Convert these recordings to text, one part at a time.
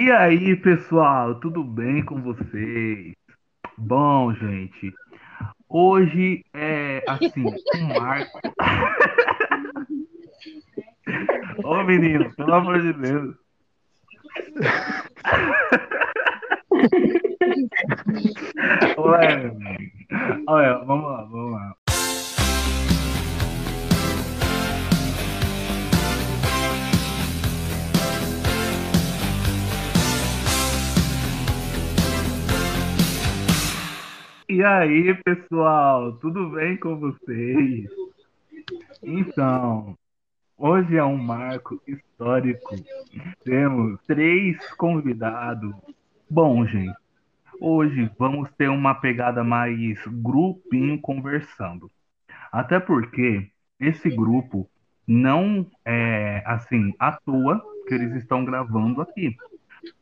E aí, pessoal, tudo bem com vocês? Bom, gente, hoje é assim, um marco. Ô menino, pelo amor de Deus. Ué, olha, vamos lá, vamos E aí, pessoal, tudo bem com vocês? Então, hoje é um marco histórico. Temos três convidados. Bom, gente, hoje vamos ter uma pegada mais grupinho conversando. Até porque esse grupo não é assim à toa que eles estão gravando aqui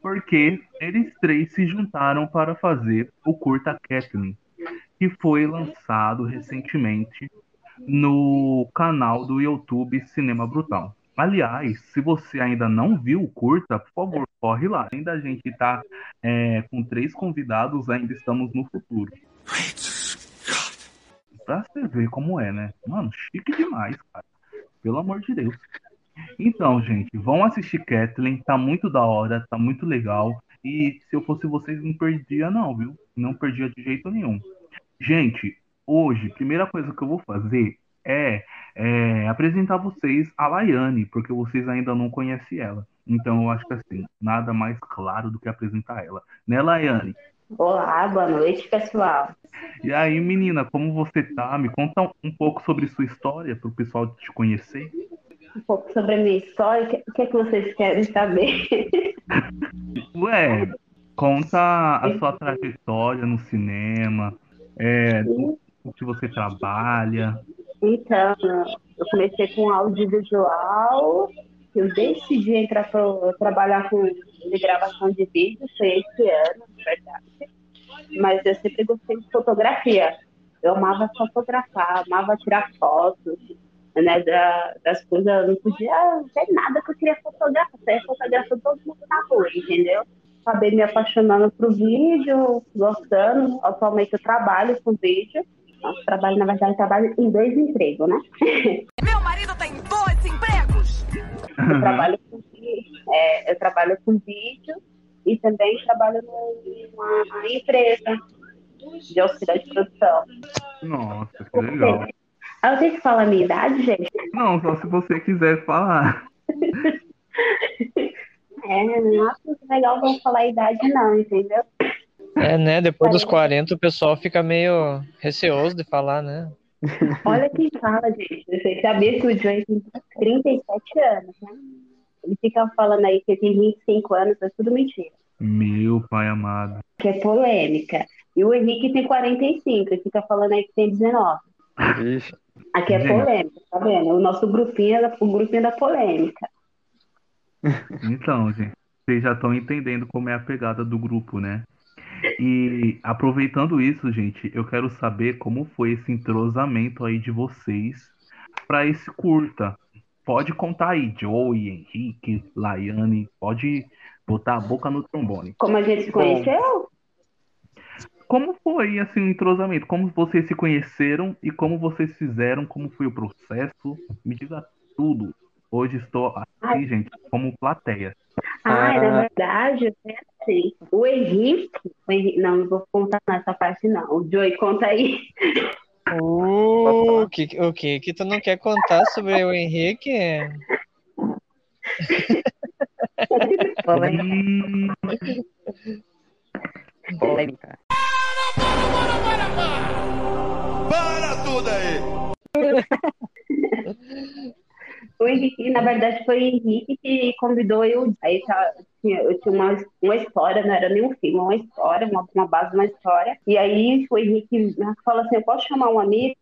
porque eles três se juntaram para fazer o curta Kathleen, que foi lançado recentemente no canal do YouTube Cinema Brutal. Aliás, se você ainda não viu o curta, por favor, corre lá. Ainda a gente está é, com três convidados, ainda estamos no futuro. Pra você ver como é, né? Mano, chique demais, cara. Pelo amor de Deus. Então, gente, vão assistir Kathleen, tá muito da hora, tá muito legal. E se eu fosse vocês, não perdia, não, viu? Não perdia de jeito nenhum. Gente, hoje, primeira coisa que eu vou fazer é, é apresentar vocês a Laiane, porque vocês ainda não conhecem ela. Então, eu acho que assim, nada mais claro do que apresentar ela. Né, Laiane? Olá, boa noite, pessoal. E aí, menina, como você tá? Me conta um pouco sobre sua história para o pessoal te conhecer um pouco sobre a minha história. O que é que vocês querem saber? Ué, conta a sua trajetória no cinema, é, o que você trabalha. Então, eu comecei com audiovisual, eu decidi entrar para trabalhar com de gravação de vídeo, foi esse ano, na verdade. Mas eu sempre gostei de fotografia. Eu amava fotografar, amava tirar fotos, né, da, das coisas, eu não podia ver nada que eu queria fotografar, eu ia fotografar todo mundo na rua, entendeu? Acabei me apaixonando pro vídeo, gostando, atualmente eu trabalho com vídeo, Nossa, trabalho, na verdade, trabalho em dois empregos, né? Meu marido tem dois empregos! Eu trabalho com, é, eu trabalho com vídeo e também trabalho numa empresa de auxílio de produção. Nossa, que legal. Eu tenho que falar a minha idade, gente? Não, só se você quiser falar. é, não acho legal não falar a idade, não, entendeu? É, né? Depois dos 40 o pessoal fica meio receoso de falar, né? Olha quem fala, gente. Você sabia que o Joey tem 37 anos, né? Ele fica falando aí que tem 25 anos, é tudo mentira. Meu pai amado. Que é polêmica. E o Henrique tem 45, ele fica falando aí que tem 19. Ixi. Aqui é polêmica, tá vendo? O nosso grupinho é o grupinho da polêmica. Então, gente, vocês já estão entendendo como é a pegada do grupo, né? E aproveitando isso, gente, eu quero saber como foi esse entrosamento aí de vocês para esse curta. Pode contar aí, Joey, Henrique, Laiane, pode botar a boca no trombone. Como a gente se conheceu? Como foi assim o entrosamento? Como vocês se conheceram e como vocês fizeram? Como foi o processo? Me diga tudo. Hoje estou aqui, Ai. gente, como plateia. Ah, ah, na verdade, é assim. O Henrique, o Henrique, não, não vou contar nessa parte não. O Joey conta aí. Uh, o que, o que que tu não quer contar sobre o Henrique? na verdade, foi o Henrique que convidou eu. Aí eu tinha uma, uma história, não era nem um filme, uma história, uma, uma base uma história. E aí o Henrique falou assim: eu posso chamar um amigo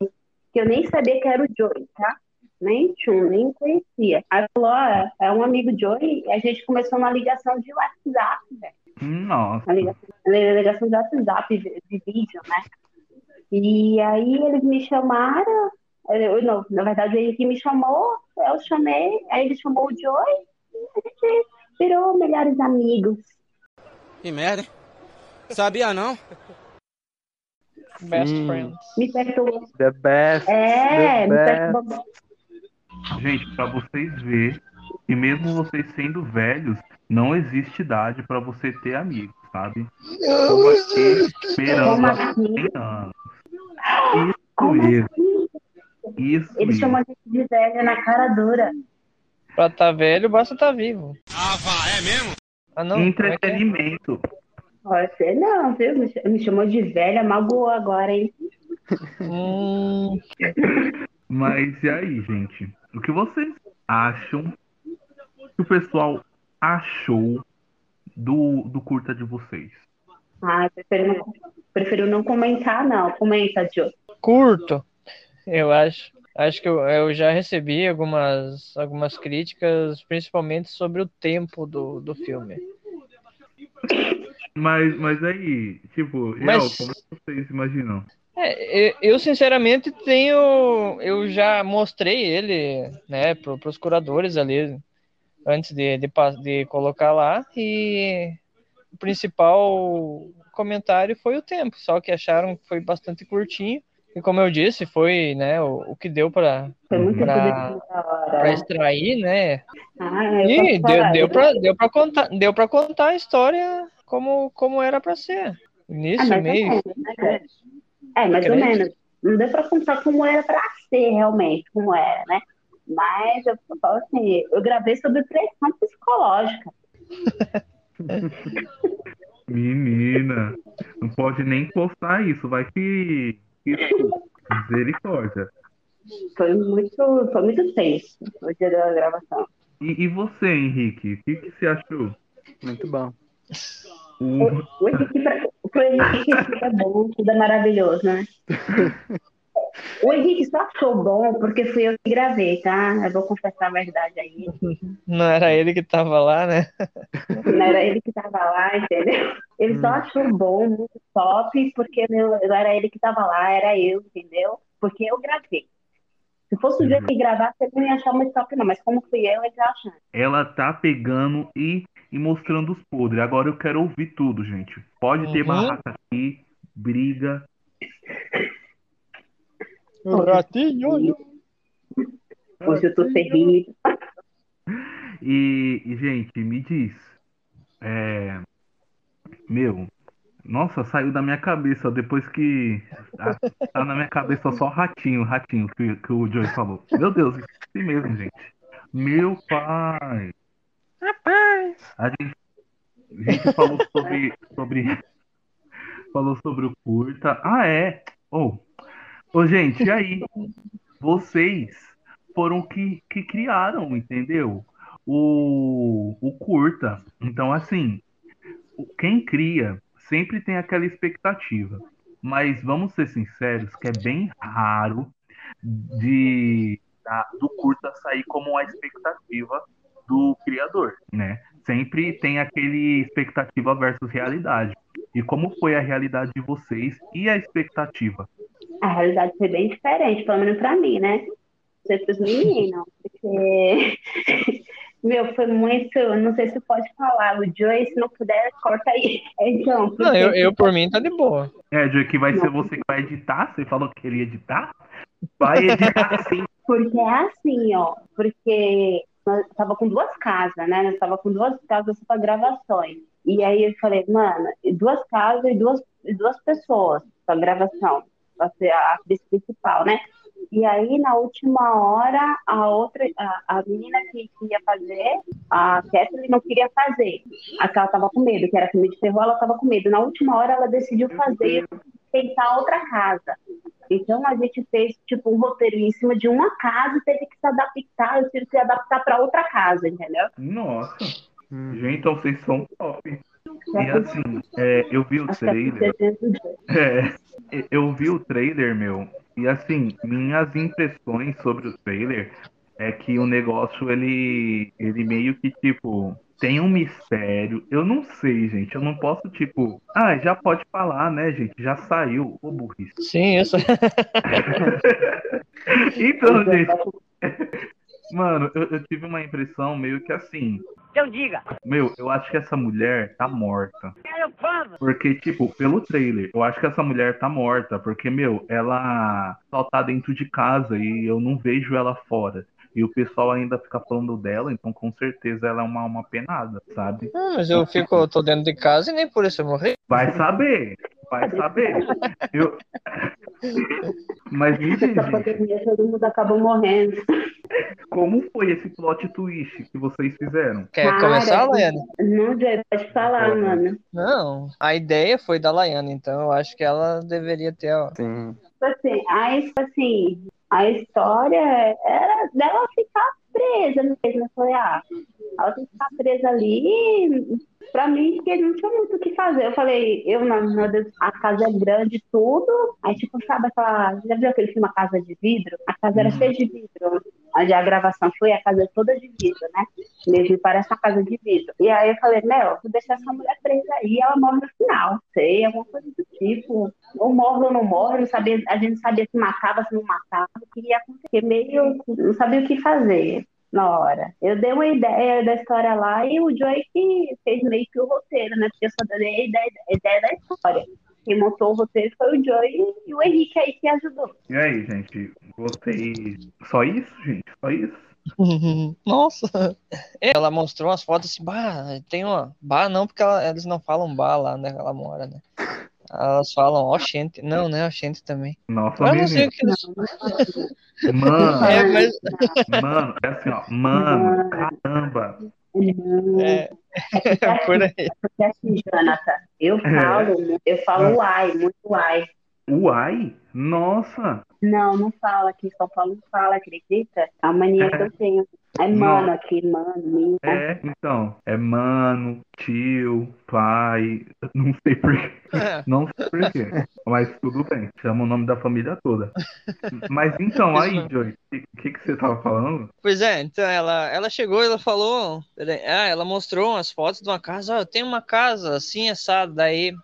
que eu nem sabia que era o Joey, tá? Nem tinha, nem conhecia. Aí falou: ah, é um amigo Joey, e a gente começou uma ligação de WhatsApp, velho. Nossa. Uma ligação, uma ligação de WhatsApp, de, de vídeo, né? E aí eles me chamaram, eu, não, na verdade ele que me chamou, eu chamei, aí ele chamou o Joey, e a gente virou melhores amigos. Que merda, hein? Sabia não? Best Sim. friends. Me perturba. The best. É, the me best. perturba. Gente, pra vocês verem que mesmo vocês sendo velhos, não existe idade pra você ter amigos, sabe? Tô aqui esperando Como há assim? 100 anos. Isso Como mesmo, assim? Isso Eles mesmo. chamam a gente de velha na cara dura. Pra tá velho, basta tá vivo. Ah, vá, é mesmo? Ah, não. como é que é? Entretenimento. Você não, viu? Me ch- Me chamou de velha, magoou agora, hein? Hum, Mas e aí, gente? O que vocês acham que o pessoal achou do, do curta de vocês? Ah, prefiro não, prefiro não comentar, não. Comenta, Joe. curto, eu acho. Acho que eu, eu já recebi algumas, algumas críticas, principalmente sobre o tempo do, do filme. Mas, mas aí, tipo, Mas- real, como vocês imaginam? É, eu, eu, sinceramente tenho. Eu já mostrei ele, né, pro, pros curadores ali, antes de, de, de colocar lá, e o principal comentário foi o tempo, só que acharam que foi bastante curtinho. E como eu disse, foi né, o, o que deu para para hora. extrair, né? Ah, E deu, deu eu- pra, deu pra contar, deu pra contar a história como, como era pra ser. Ah, Início, ou meio. menos, né? É, mais ou Credo. menos. Não deu pra contar como era pra ser realmente, como era, né? Mas eu falo assim, eu gravei sobre pressão psicológica. Menina, não pode nem postar isso, vai que. Isso, misericórdia. Foi muito, foi muito tenso o dia da gravação. E, e você, Henrique, o que, que você achou? Muito bom. O- O Henrique, pra- o Henrique tudo é bom, tudo é maravilhoso, né? O Henrique só achou bom porque fui eu que gravei, tá? Eu vou confessar a verdade aí. Não era ele que tava lá, né? Não era ele que tava lá, entendeu? Ele só achou bom, muito top, porque meu, não era ele que tava lá, era eu, entendeu? Porque eu gravei. Se fosse o jeito que gravasse, ele não ia achar muito top, não. Mas como fui eu, ele tá achando. Ela tá pegando e, e mostrando os podres. Agora eu quero ouvir tudo, gente. Pode ter Uhum. barraca aqui, briga. Ratinho. Hoje eu tô terrível. E, e, gente, me diz. É, meu, nossa, saiu da minha cabeça depois que. Tá, tá na minha cabeça só ratinho, ratinho, que, que o Joey falou. Meu Deus, assim mesmo, gente. Meu pai. Rapaz. A gente, a gente falou sobre, sobre. Falou sobre o curta. Ah, é. Ô, ô, gente, e aí? Vocês foram que, que criaram, entendeu? O, o curta. Então, assim, quem cria sempre tem aquela expectativa. Mas vamos ser sinceros, que é bem raro de da- do curta sair como a expectativa do criador, né? Sempre tem aquele expectativa versus realidade. E como foi a realidade de vocês e a expectativa? A realidade foi bem diferente, pelo menos pra mim, né? Não sei pros meninos, porque. Meu, foi muito. Não sei se pode falar. O Joey, se não puder, corta aí. Então, porque, Não, eu, eu por mim tá de boa. É, Joey, que vai ser você que vai editar? Você falou que queria editar? Vai editar sim. porque é assim, ó. Porque nós tava com duas casas, né? Nós tava com duas casas para gravações. E aí eu falei, mano, duas casas e duas, duas pessoas para gravação. Ser a atriz principal, né? E aí, na última hora, a outra, a, a menina que, que ia fazer, a Kathleen não queria fazer. A que ela tava com medo, que era filme de terror, ela tava com medo. Na última hora, ela decidiu fazer, tentar outra casa. Então, a gente fez, tipo, um roteiro em cima de uma casa e teve que se adaptar, eu tive que se adaptar para outra casa, entendeu? Nossa. Hum. Gente, então vocês são top. E assim, é, eu vi o é trailer. É, eu vi o trailer, meu, e assim, minhas impressões sobre o trailer é que o negócio, ele, ele meio que, tipo, tem um mistério. Eu não sei, gente, eu não posso, tipo, ah, já pode falar, né, gente, já saiu, ô burrice. Sim, isso. Então, gente, mano, eu, eu tive uma impressão meio que assim, Então diga. Meu, eu acho que essa mulher tá morta. Porque, tipo, pelo trailer, eu acho que essa mulher tá morta. Porque, meu, ela só tá dentro de casa e eu não vejo ela fora. E o pessoal ainda fica falando dela, então com certeza ela é uma alma penada, sabe? Ah, mas eu fico, eu tô dentro de casa e nem por isso eu morri. Vai saber, vai saber. Eu... Mas me diz, Essa gente, pandemia, todo mundo acabou morrendo. como foi esse plot twist que vocês fizeram? Quer Cara, começar, Laiane? Não, Joey, pode falar, mano. Não, a ideia foi da Laiane, então eu acho que ela deveria ter, ó. Sim. Tipo assim, a, his- assim, a história era dela ficar presa mesmo. Eu falei, ah, ela tem que ficar presa ali. Pra mim, porque não tinha muito o que fazer. Eu falei, eu, não, meu Deus, a casa é grande, tudo. Aí, tipo, sabe aquela. Já viu aquele filme A Casa de Vidro? A casa era cheia de vidro. Onde a gravação foi, a casa é toda de vidro, né? Mesmo parece uma casa de vidro. E aí eu falei, Mel, vou deixar essa mulher presa aí, ela morre no final. Sei, alguma coisa do tipo. Ou morre ou não morre, não sabia, a gente não sabia se matava, se não matava, o que ia acontecer. Meio, não sabia o que fazer na hora. Eu dei uma ideia da história lá e o Joey que fez meio que o roteiro, né? Porque eu só dei a ideia, a ideia da história. Quem montou o roteiro foi o Joey e o Henrique aí que ajudou. E aí, gente, vocês. Só isso, gente? Só isso? Nossa! Ela mostrou umas fotos assim, bah, tem uma. Bah, não, porque ela- eles não falam bah lá onde ela mora, né? Elas falam oxente. Não, né? Oxente também. Nossa, Eu não sei o que eles. Mano, É, mas. mano, é assim, ó. Mano, caramba. É, por aí. Porque assim, Jonathan, eu falo, eu falo uai, muito uai. Uai? Nossa! Não, não fala aqui, São Paulo não fala, acredita? Uma mania que eu tenho. É mano aqui, mano, minha. É, então. É mano, tio, pai. Não sei porquê. É. Não sei porquê. Mas tudo bem. Chama o nome da família toda. Mas então, aí, Joey, o que, que você tava falando? Pois é, então ela, ela chegou e ela falou, ah, ela mostrou umas fotos de uma casa, ah, eu tenho uma casa assim, assada, daí,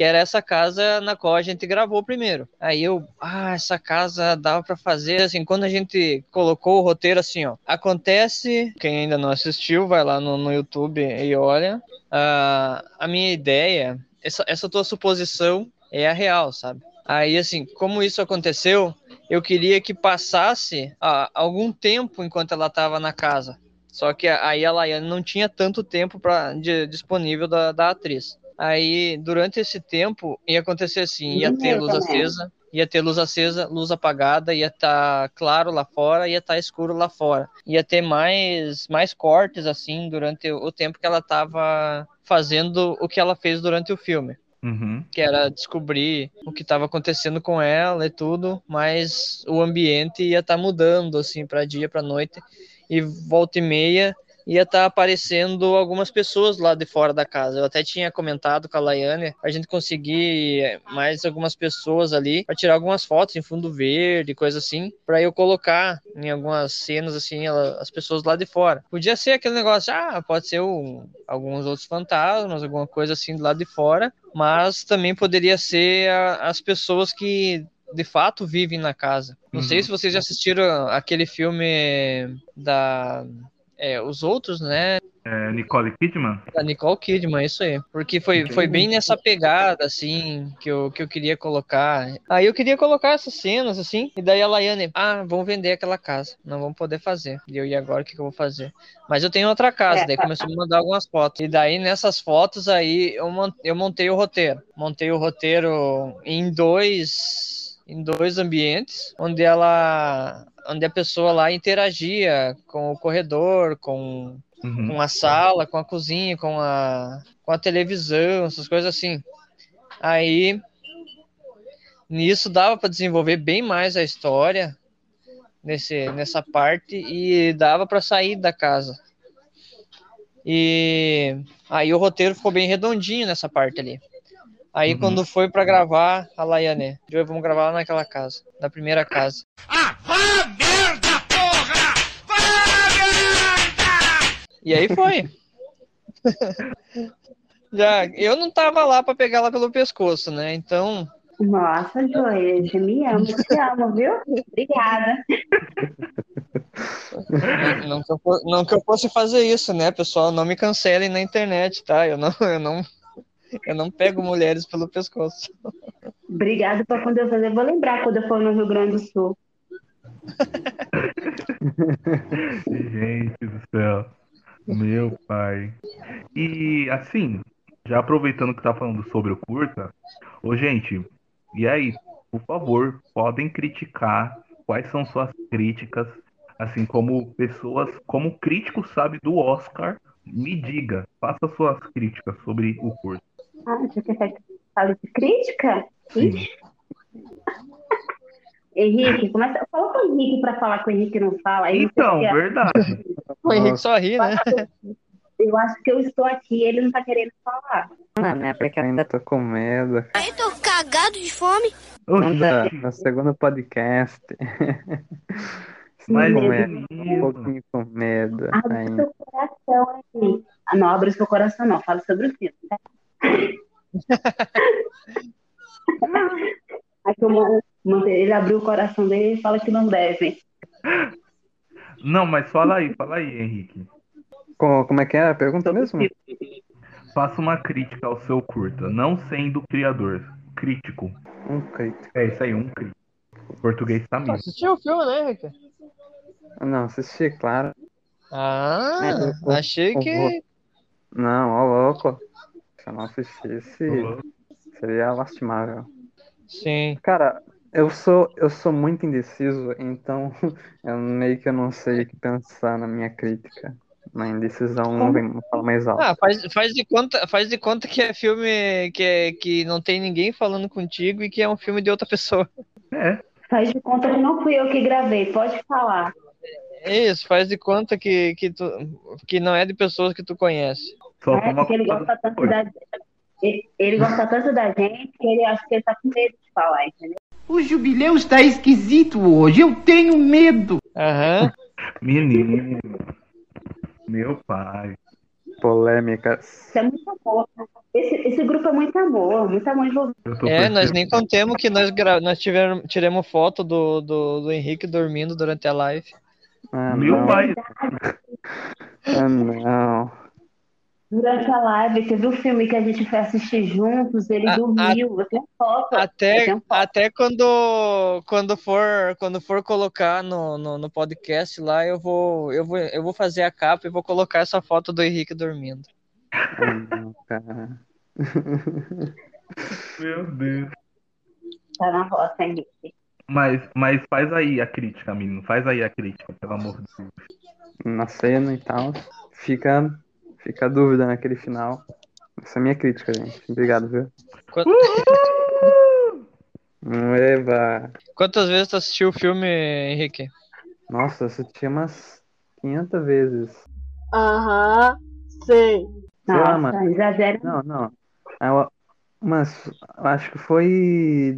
que era essa casa na qual a gente gravou primeiro. Aí eu, ah, essa casa dava pra fazer, assim, quando a gente colocou o roteiro assim, ó, acontece, quem ainda não assistiu, vai lá no, no YouTube e olha, ah, a minha ideia, essa, essa tua suposição é a real, sabe? Aí, assim, como isso aconteceu, eu queria que passasse ah, algum tempo enquanto ela estava na casa. Só que aí a Laiane não tinha tanto tempo pra, de- disponível da, da atriz. Aí, durante esse tempo, ia acontecer assim, ia ter luz acesa, ia ter luz acesa, luz apagada, ia estar claro lá fora, ia estar escuro lá fora. Ia ter mais, mais cortes, assim, durante o tempo que ela estava fazendo o que ela fez durante o filme Uhum. que era descobrir o que estava acontecendo com ela e tudo, mas o ambiente ia estar mudando assim para dia, para noite e volta e meia ia estar aparecendo algumas pessoas lá de fora da casa. Eu até tinha comentado com a Laiane a gente conseguir mais algumas pessoas ali para tirar algumas fotos em fundo verde, coisa assim, para eu colocar em algumas cenas assim ela- as pessoas lá de fora. Podia ser aquele negócio, ah, pode ser um, alguns outros fantasmas, alguma coisa assim do lado de fora, mas também poderia ser a- as pessoas que de fato vivem na casa. Não sei Uhum. se vocês já assistiram aquele filme da é, os outros, né? É, Nicole Kidman? Da Nicole Kidman, isso aí. Porque foi, foi bem nessa pegada, assim, que eu, que eu queria colocar. Aí eu queria colocar essas cenas, assim, e daí a Laiane, ah, vão vender aquela casa, não vão poder fazer. E eu, e agora o que, que eu vou fazer? Mas eu tenho outra casa, É. daí começou a mandar algumas fotos. E daí nessas fotos aí eu, eu montei o roteiro. Montei o roteiro em dois em dois ambientes, onde ela onde a pessoa lá interagia com o corredor, com Uhum. com a sala, com a cozinha, com a, com a televisão, essas coisas assim. Aí, nisso dava para desenvolver bem mais a história nesse, nessa parte e dava para sair da casa. E aí o roteiro ficou bem redondinho nessa parte ali. Aí Uhum. quando foi para gravar a Laiane, "Joey, vamos gravar lá naquela casa, na primeira casa. Ah, E aí foi. Já, eu não tava lá para pegar ela pelo pescoço, né? Então, Nossa, Joey, eu me amo, te amo, viu? Obrigada. Não, não que eu, não que eu fosse fazer isso, né, pessoal? Não me cancelem na internet, tá? Eu não, eu não, eu não pego mulheres pelo pescoço. Obrigada por quando eu fazer. Vou lembrar quando eu for no Rio Grande do Sul. Gente do céu. Meu pai. E assim, já aproveitando que tá falando sobre o curta, ô gente, e aí, por favor, podem criticar quais são suas críticas, assim como pessoas, como crítico sabe do Oscar, me diga, faça suas críticas sobre o curta. Ah, você quer fale de crítica? Sim. Henrique, começa. Fala com o Henrique para falar com o Henrique não fala. Não Então, é- verdade. O Henrique só ri, né? Eu acho que eu estou aqui, ele não tá querendo falar. Mano, é porque eu ainda tô com medo. Eu tô cagado de fome. Oxi, no segundo podcast. mas com medo. Um pouquinho com medo Abre ainda. seu coração, Henrique. Ah, não abre seu coração, não. Fala sobre o filme. Tá? Aí que o Ele abriu o coração dele e fala que não deve. Não, mas fala aí, fala aí, Henrique. Co- Como é que é a pergunta mesmo? Faça uma crítica ao seu curta, não sendo criador, crítico. Um crítico. É isso aí, um crítico. O português tá mesmo. Assistiu o filme, né, Henrique? Não, assisti, claro. Ah, É, eu- achei eu que. Não, ó louco. Se eu não assistisse, seria lastimável. Sim. Cara, eu sou, eu sou muito indeciso, então eu meio que eu não sei o que pensar na minha crítica. Na indecisão não vem não fala mais alto. Ah, faz, faz, de conta, faz de conta que é filme que, é, que não tem ninguém falando contigo e que é um filme de outra pessoa. É, Faz de conta que não fui eu que gravei. Pode falar. É isso, faz de conta que, que, tu, que não é de pessoas que tu conhece. só É, toma porque ele cuidado gosta tanto da ele, ele gosta tanto da gente que ele acha que ele tá com medo de falar, entendeu? O jubileu está esquisito hoje. Eu tenho medo. Aham. Menino. Meu pai. Polêmicas. Isso é muito amor. Esse, esse grupo é muito amor, muito amor envolvido. É, nós nem contemos que nós, gra... nós tivemos, tiramos foto do, do, do Henrique dormindo durante a live. Ah, Meu não. pai. Ah, não. Durante a live, teve um filme que a gente foi assistir juntos, ele A- dormiu. Eu tenho foto. Eu Até, tenho foto. até quando, quando, for, quando for colocar no, no, no podcast lá, eu vou, eu, vou, eu vou fazer a capa e vou colocar essa foto do Henrique dormindo. Meu Deus. Tá na roça, Henrique. Mas, mas faz aí a crítica, menino. Faz aí a crítica, pelo amor de Deus. Na cena e tal. Fica, fica a dúvida naquele final. Essa é a minha crítica, gente. Obrigado, viu? Qu- Eba. Quantas vezes tu assistiu o filme, Henrique? Nossa, eu assisti umas 500 vezes. Aham, sei. Sei lá, Nossa, mano. exagero. Não, não. Eu, mas acho que foi.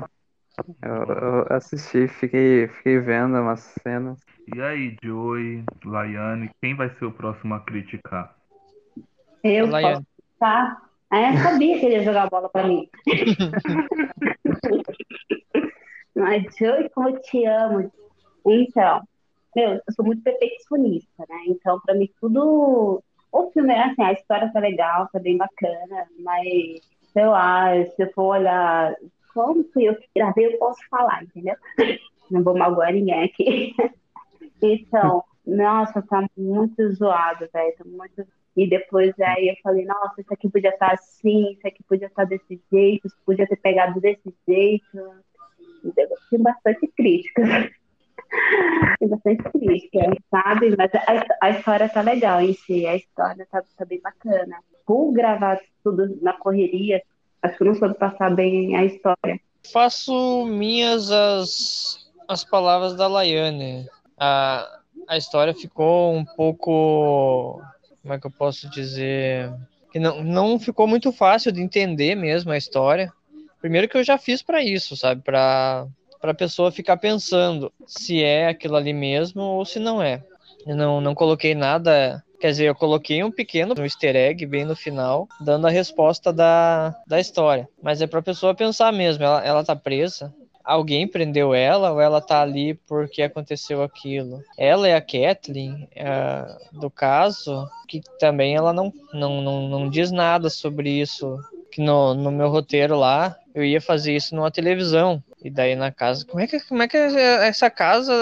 Eu, eu assisti, fiquei, fiquei vendo umas cenas. E aí, Joey, Laiane, quem vai ser o próximo a criticar? Eu posso tá? É, eu sabia que ele ia jogar a bola pra mim. Mas, Joey, como eu te amo. Então, meu, eu sou muito perfeccionista, né? Então, pra mim, tudo. O filme, é assim, a história tá legal, tá bem bacana, mas, sei lá, se eu for olhar como fui eu que gravei, eu posso falar, entendeu? Não vou magoar ninguém aqui. Então, nossa, tá muito zoado, velho. Tá muito e depois aí eu falei, nossa, isso aqui podia estar assim, isso aqui podia estar desse jeito, isso podia ter pegado desse jeito. Tem bastante crítica. Tem bastante crítica, sabe? Mas a, a história tá legal em si, a história tá, tá bem bacana. Por gravar tudo na correria, acho que não soube passar bem a história. Faço minhas as, as palavras da Laiane. A, a história ficou um pouco. Como é que eu posso dizer? Que não, não ficou muito fácil de entender mesmo a história. Primeiro que eu já fiz para isso, sabe? Para a pessoa ficar pensando se é aquilo ali mesmo ou se não é. Eu não, não coloquei nada. Quer dizer, eu coloquei um pequeno um easter egg bem no final, dando a resposta da, da história. Mas é para a pessoa pensar mesmo. Ela, ela tá presa, alguém prendeu ela ou ela tá ali porque aconteceu aquilo. Ela e a Kathleen, é, do caso, que também ela não, não, não, não diz nada sobre isso. Que no, no meu roteiro lá, eu ia fazer isso numa televisão. E daí na casa. Como é que, como é que essa casa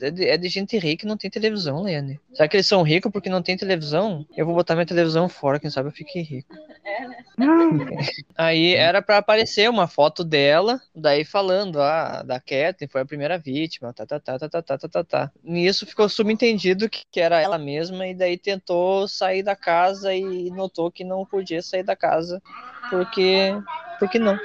é de, é de gente rica e não tem televisão, Lene? Será que eles são ricos porque não tem televisão? Eu vou botar minha televisão fora, quem sabe eu fiquei rico. Aí era para aparecer uma foto dela, daí falando, ah, da Kathleen foi a primeira vítima, tá, tá, tá, tá, tá, tá, tá, tá, tá. Nisso ficou subentendido que, que era ela mesma e daí tentou sair da casa e notou que não podia sair da casa porque, porque não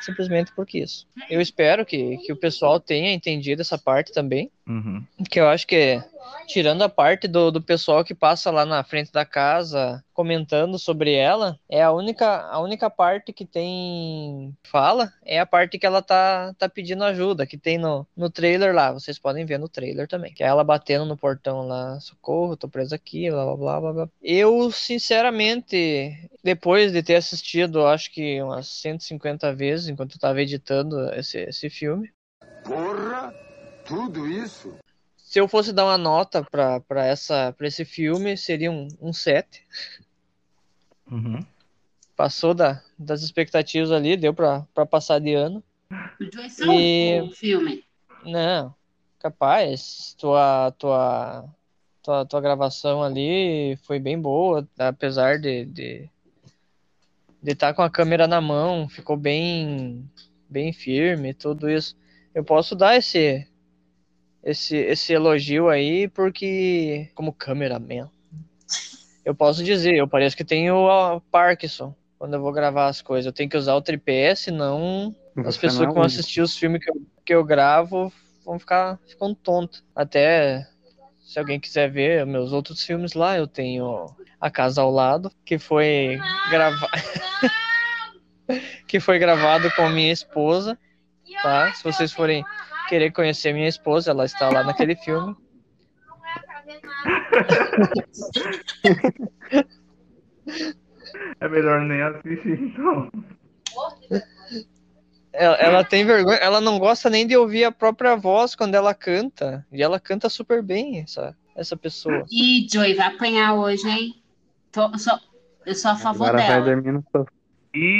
simplesmente porque isso. Eu espero que, que o pessoal tenha entendido essa parte também. Uhum. Que eu acho que, tirando a parte do, do pessoal que passa lá na frente da casa comentando sobre ela, é a única, a única parte que tem fala, é a parte que ela tá, tá pedindo ajuda, que tem no, no trailer lá. Vocês podem ver no trailer também. Que é ela batendo no portão lá, socorro, tô presa aqui, blá blá blá blá. blá. Eu, sinceramente, depois de ter assistido, acho que umas 150 vezes, enquanto eu tava editando esse, esse filme. Porra! Tudo isso? Se eu fosse dar uma nota pra, pra, essa, pra esse filme, seria um, um 7. Uhum. Passou da, das expectativas ali, deu pra, pra passar de ano. Enjoação E- filme. Não, capaz. Tua, tua, tua, tua gravação ali foi bem boa, apesar de de de estar com a câmera na mão, ficou bem bem firme, tudo isso. Eu posso dar esse esse esse elogio aí porque como cameraman, eu posso dizer, eu pareço que tenho a Parkinson quando eu vou gravar as coisas. Eu tenho que usar o tripé, senão as Você pessoas não é que vão assistir os filmes que eu, que eu gravo vão ficar ficando tonto. Até se alguém quiser ver meus outros filmes lá, eu tenho A Casa ao Lado, que foi gravado que foi gravado com minha esposa, tá? Se vocês forem querer conhecer minha esposa, ela está lá naquele filme. É melhor nem assistir, então. Ela, ela tem vergonha, ela não gosta nem de ouvir a própria voz quando ela canta. E ela canta super bem, essa, essa pessoa. Ih, Joey, vai apanhar hoje, hein? Tô- só- eu sou a favor Agora vai dela. dormir no sofá.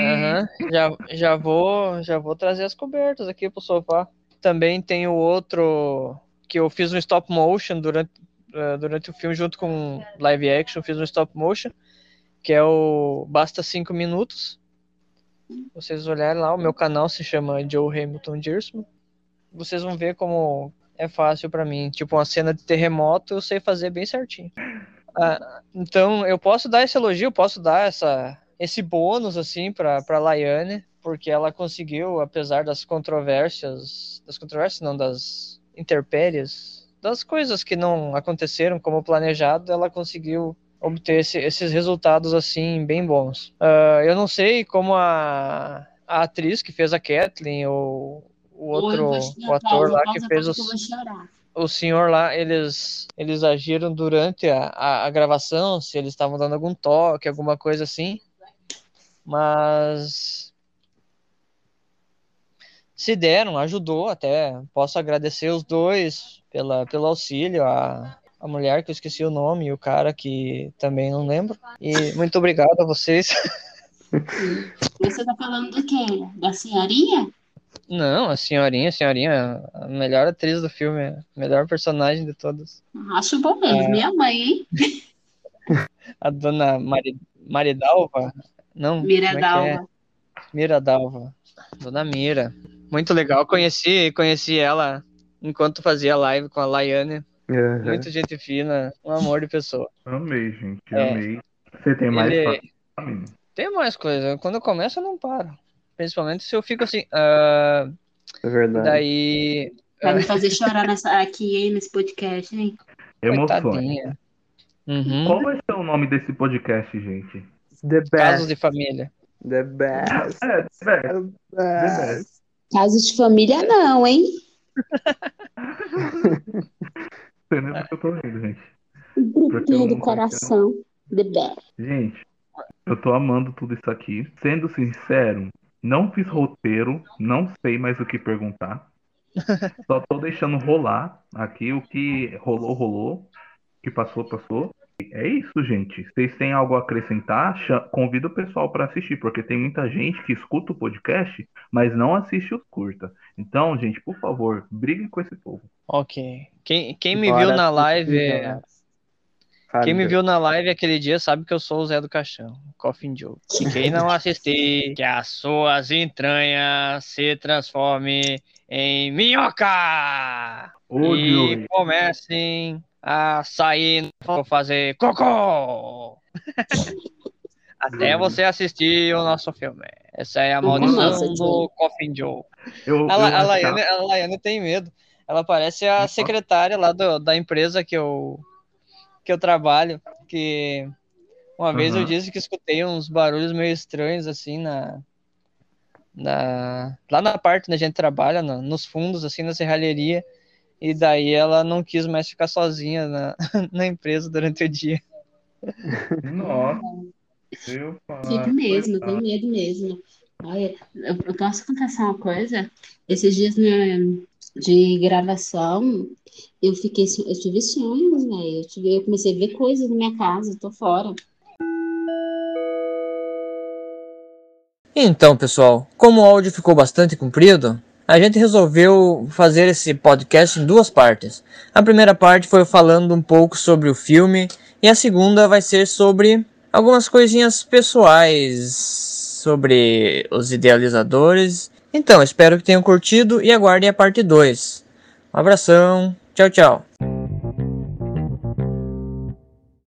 Aham, já, já vou já vou trazer as cobertas aqui pro sofá. Também tem o outro que eu fiz um stop motion durante, eh, durante o filme junto com live action, fiz um stop motion, que é o Basta 5 Minutos. Vocês olharem lá, o meu canal se chama Joe Hamilton Gearsman. Vocês vão ver como é fácil pra mim. Tipo, uma cena de terremoto eu sei fazer bem certinho. Ah, então, eu posso dar esse elogio, posso dar essa, esse bônus, assim, pra, pra Laiane, porque ela conseguiu, apesar das controvérsias, das controvérsias não, das intempéries, das coisas que não aconteceram como planejado, ela conseguiu obter esse- esses resultados, assim, bem bons. Ah, eu não sei como a, a atriz que fez a Kathleen, ou o outro, o ator lá que fez chorar. o senhor lá, eles, eles agiram durante a, a, a gravação, se eles estavam dando algum toque, alguma coisa assim. Mas se deram, ajudou até. Posso agradecer os dois pela, pelo auxílio, a, a mulher que eu esqueci o nome e o cara que também não lembro. E muito obrigado a vocês. Você tá falando do quê? Da senhorinha? Não, a senhorinha, a senhorinha, a melhor atriz do filme, a melhor personagem de todas. Acho bom mesmo. É. Minha mãe, hein? A dona Mari, Maridalva? Não, como é que é? Miradalva. Miradalva. Dona Mira. Muito legal. Conheci, conheci ela enquanto fazia live com a Laiane. Aham. Muito gente fina, um amor de pessoa. Amei, gente. É. Amei. Você tem mais Ele- pra? Tem mais coisa. Quando eu começo, eu não paro. Principalmente se eu fico assim. ah, É verdade. daí. Vai me ah, fazer chorar nessa, aqui, hein, nesse podcast, hein? Emoções. Uhum. Qual vai ser o nome desse podcast, gente? The Casos best. de família. The best. É, The é. best. Caso de família, não, hein? Sei nem porque eu tô rindo, gente. Grupinho do coração. The best. Gente, eu tô amando tudo isso aqui. Sendo sincero, Não fiz roteiro, não sei mais o que perguntar. Só tô deixando rolar aqui o que rolou, rolou. O que passou, passou. É isso, gente. Vocês têm algo a acrescentar? Convido o pessoal para assistir, porque tem muita gente que escuta o podcast, mas não assiste os curta. Então, gente, por favor, briguem com esse povo. Ok. Quem, quem me Bora viu na live. Fale, Quem me Deus. viu na live aquele dia sabe que eu sou o Zé do Caixão, Coffin Joe. E quem não assistir, que as suas entranhas se transformem em minhoca! Ô, e Joey. comecem a sair, vou fazer cocô! Até você assistir o nosso filme. Essa é a maldição Nossa, do. Coffin Joe. Eu, A, eu a, Laiane, a Laiane tem medo. Ela parece a secretária lá do- da empresa que eu, que eu trabalho. Que uma vez eu Aham. disse que escutei uns barulhos meio estranhos assim na, na lá na parte onde a gente trabalha, na- nos fundos, assim, na serralheria. E daí ela não quis mais ficar sozinha na, na empresa durante o dia. Nossa. Eu Fico mesmo, tenho medo mesmo. Olha, eu, eu posso confessar uma coisa? Esses dias né, de gravação, eu fiquei, eu tive sonhos, velho. Eu, tive- eu comecei a ver coisas na minha casa, eu tô fora. Então, pessoal, como o áudio ficou bastante comprido, a gente resolveu fazer esse podcast em duas partes. A primeira parte foi falando um pouco sobre o filme, e a segunda vai ser sobre algumas coisinhas pessoais sobre os idealizadores. Então, espero que tenham curtido e aguardem a parte 2. Um abração, tchau, tchau.